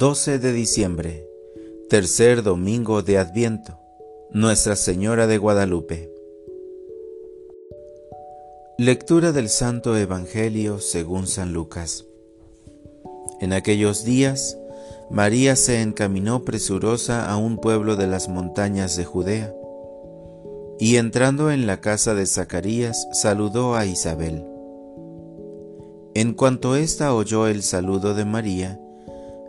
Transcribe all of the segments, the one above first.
12 de diciembre, tercer domingo de Adviento, Nuestra Señora de Guadalupe. Lectura del Santo Evangelio según San Lucas. En aquellos días, María se encaminó presurosa a un pueblo de las montañas de Judea, y entrando en la casa de Zacarías, saludó a Isabel. En cuanto ésta oyó el saludo de María,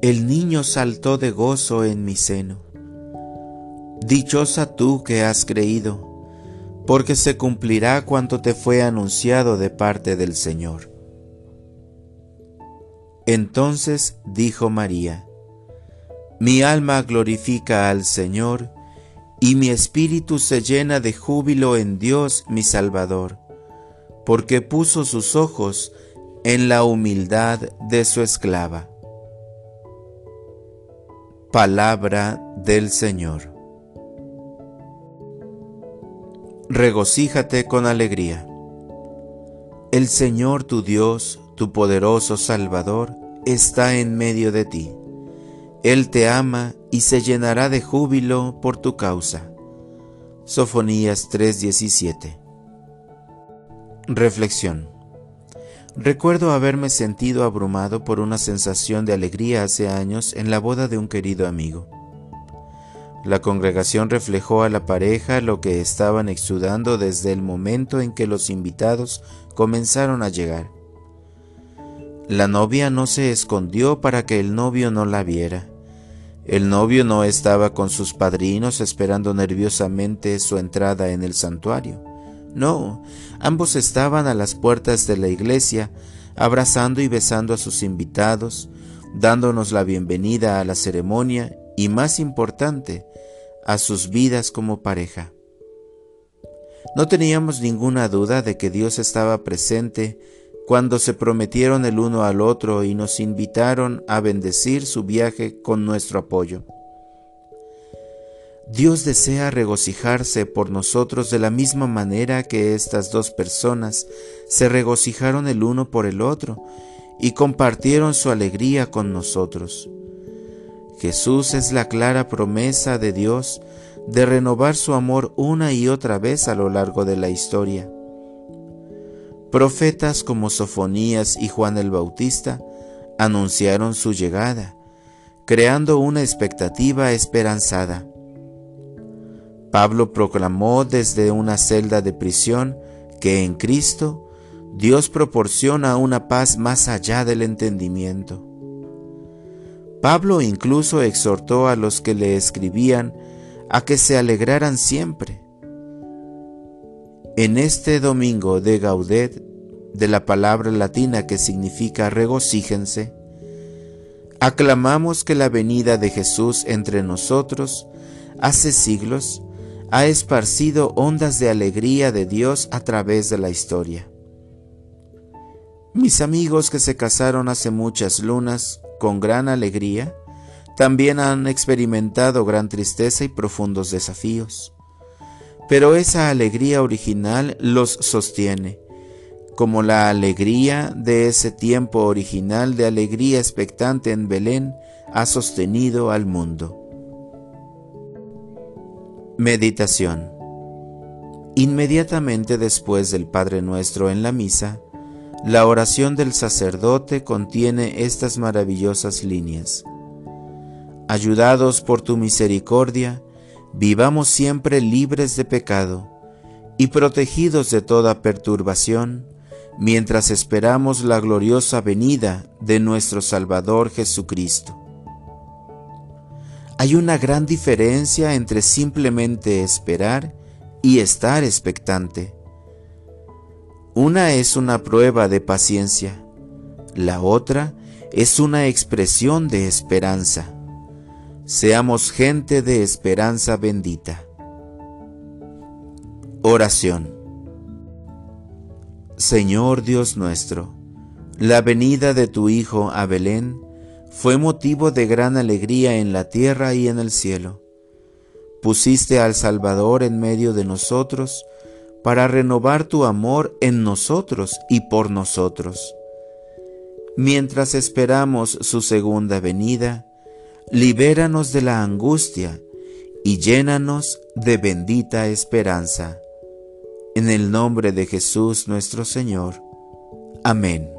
el niño saltó de gozo en mi seno. Dichosa tú que has creído, porque se cumplirá cuanto te fue anunciado de parte del Señor. Entonces dijo María, Mi alma glorifica al Señor, y mi espíritu se llena de júbilo en Dios mi Salvador, porque puso sus ojos en la humildad de su esclava. Palabra del Señor. Regocíjate con alegría. El Señor tu Dios, tu poderoso Salvador, está en medio de ti. Él te ama y se llenará de júbilo por tu causa. Sofonías 3:17 Reflexión Recuerdo haberme sentido abrumado por una sensación de alegría hace años en la boda de un querido amigo. La congregación reflejó a la pareja lo que estaban exudando desde el momento en que los invitados comenzaron a llegar. La novia no se escondió para que el novio no la viera. El novio no estaba con sus padrinos esperando nerviosamente su entrada en el santuario. No, ambos estaban a las puertas de la iglesia, abrazando y besando a sus invitados, dándonos la bienvenida a la ceremonia y, más importante, a sus vidas como pareja. No teníamos ninguna duda de que Dios estaba presente cuando se prometieron el uno al otro y nos invitaron a bendecir su viaje con nuestro apoyo. Dios desea regocijarse por nosotros de la misma manera que estas dos personas se regocijaron el uno por el otro y compartieron su alegría con nosotros. Jesús es la clara promesa de Dios de renovar su amor una y otra vez a lo largo de la historia. Profetas como Sofonías y Juan el Bautista anunciaron su llegada, creando una expectativa esperanzada. Pablo proclamó desde una celda de prisión que en Cristo Dios proporciona una paz más allá del entendimiento. Pablo incluso exhortó a los que le escribían a que se alegraran siempre. En este domingo de Gaudet, de la palabra latina que significa regocíjense, aclamamos que la venida de Jesús entre nosotros hace siglos ha esparcido ondas de alegría de Dios a través de la historia. Mis amigos que se casaron hace muchas lunas con gran alegría, también han experimentado gran tristeza y profundos desafíos. Pero esa alegría original los sostiene, como la alegría de ese tiempo original de alegría expectante en Belén ha sostenido al mundo. Meditación Inmediatamente después del Padre Nuestro en la misa, la oración del sacerdote contiene estas maravillosas líneas. Ayudados por tu misericordia, vivamos siempre libres de pecado y protegidos de toda perturbación, mientras esperamos la gloriosa venida de nuestro Salvador Jesucristo. Hay una gran diferencia entre simplemente esperar y estar expectante. Una es una prueba de paciencia, la otra es una expresión de esperanza. seamos gente de esperanza bendita. Oración. Señor Dios nuestro, la venida de tu Hijo a Belén fue motivo de gran alegría en la tierra y en el cielo. Pusiste al Salvador en medio de nosotros para renovar tu amor en nosotros y por nosotros. Mientras esperamos su segunda venida, libéranos de la angustia y llénanos de bendita esperanza. En el nombre de Jesús nuestro Señor. Amén.